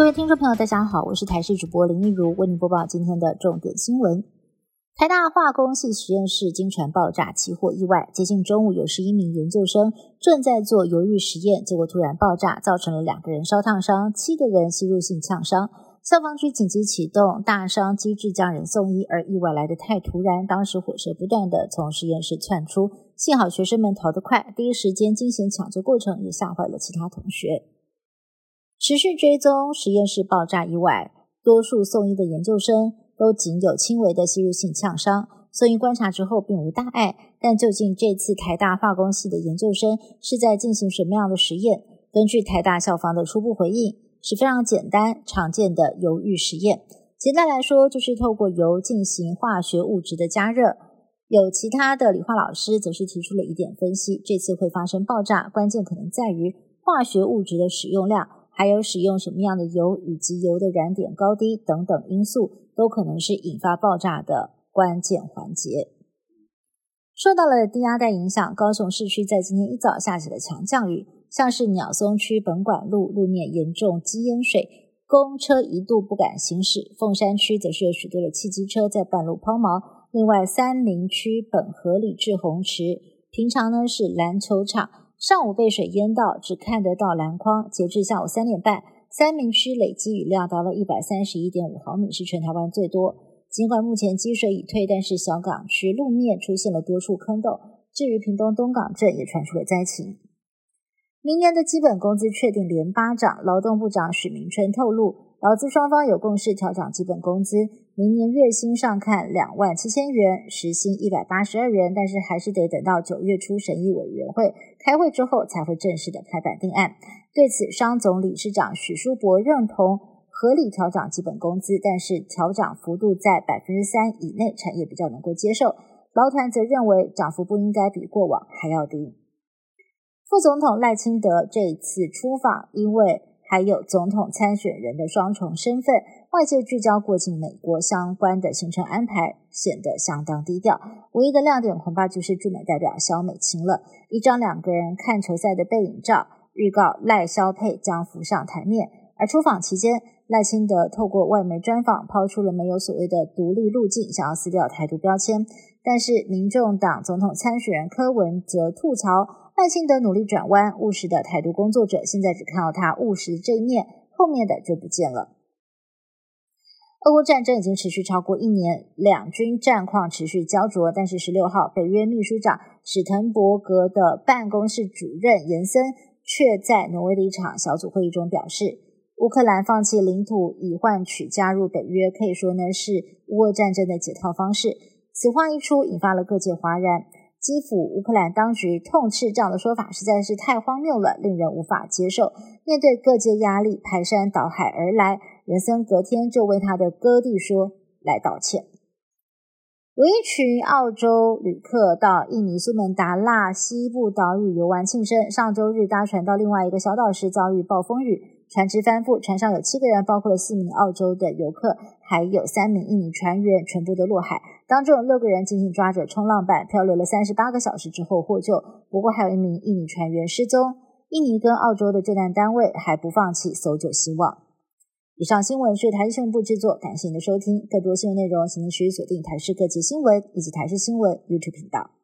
各位听众朋友，大家好，我是台视主播林一如，为您播报今天的重点新闻。台大化工系实验室经传爆炸起火意外，接近中午有十一名研究生正在做犹豫实验，结果突然爆炸，造成了两个人烧烫伤，七个人吸入性呛伤。消防局紧急启动大伤机制将人送医，而意外来得太突然，当时火舌不断的从实验室窜出，幸好学生们逃得快，第一时间惊险抢救过程也吓坏了其他同学。持续追踪实验室爆炸意外，多数送医的研究生都仅有轻微的吸入性呛伤，送医观察之后并无大碍。但究竟这次台大化工系的研究生是在进行什么样的实验？根据台大校方的初步回应，是非常简单常见的油浴实验。简单来说，就是透过油进行化学物质的加热。有其他的理化老师则是提出了一点分析：这次会发生爆炸，关键可能在于化学物质的使用量。还有使用什么样的油，以及油的燃点高低等等因素，都可能是引发爆炸的关键环节。受到了低压带影响，高雄市区在今天一早下起了强降雨，像是鸟松区本馆路路面严重积淹水，公车一度不敢行驶；凤山区则是有许多的汽机车在半路抛锚。另外，三林区本河里至红池，平常呢是篮球场。上午被水淹到，只看得到篮筐。截至下午三点半，三明区累积雨量达到一百三十一点五毫米，是全台湾最多。尽管目前积水已退，但是小港区路面出现了多处坑洞。至于屏东东港镇，也传出了灾情。明年的基本工资确定连八涨，劳动部长许明春透露。劳资双方有共识调涨基本工资，明年月薪上看两万七千元，时薪一百八十二元，但是还是得等到九月初审议委员会开会之后才会正式的拍板定案。对此，商总理事长许书博认同合理调整基本工资，但是调涨幅度在百分之三以内，产业比较能够接受。劳团则认为涨幅不应该比过往还要低。副总统赖清德这次出访，因为还有总统参选人的双重身份，外界聚焦过境美国相关的行程安排，显得相当低调。唯一的亮点恐怕就是驻美代表肖美琴了，一张两个人看球赛的背影照，预告赖肖配将浮上台面。而出访期间，赖清德透过外媒专访，抛出了没有所谓的独立路径，想要撕掉台独标签。但是，民众党总统参选人柯文则吐槽。赖清德努力转弯，务实的台独工作者现在只看到他务实这一面，后面的就不见了。俄乌战争已经持续超过一年，两军战况持续焦灼。但是十六号，北约秘书长史滕伯格的办公室主任延森却在挪威的一场小组会议中表示，乌克兰放弃领土以换取加入北约，可以说呢是乌俄战争的解套方式。此话一出，引发了各界哗然。基辅乌克兰当局痛斥这样的说法实在是太荒谬了，令人无法接受。面对各界压力排山倒海而来，人森隔天就为他的哥弟说来道歉。有一群澳洲旅客到印尼苏门答腊西部岛屿游玩庆生，上周日搭船到另外一个小岛时遭遇暴风雨。船只翻覆，船上有七个人，包括了四名澳洲的游客，还有三名印尼船员，全部都落海。当中有六个人紧紧抓着冲浪板，漂流了三十八个小时之后获救。不过还有一名印尼船员失踪。印尼跟澳洲的救难单位还不放弃搜救希望。以上新闻是台视新闻部制作，感谢您的收听。更多新闻内容，请您持续锁定台视各界新闻以及台视新闻 YouTube 频道。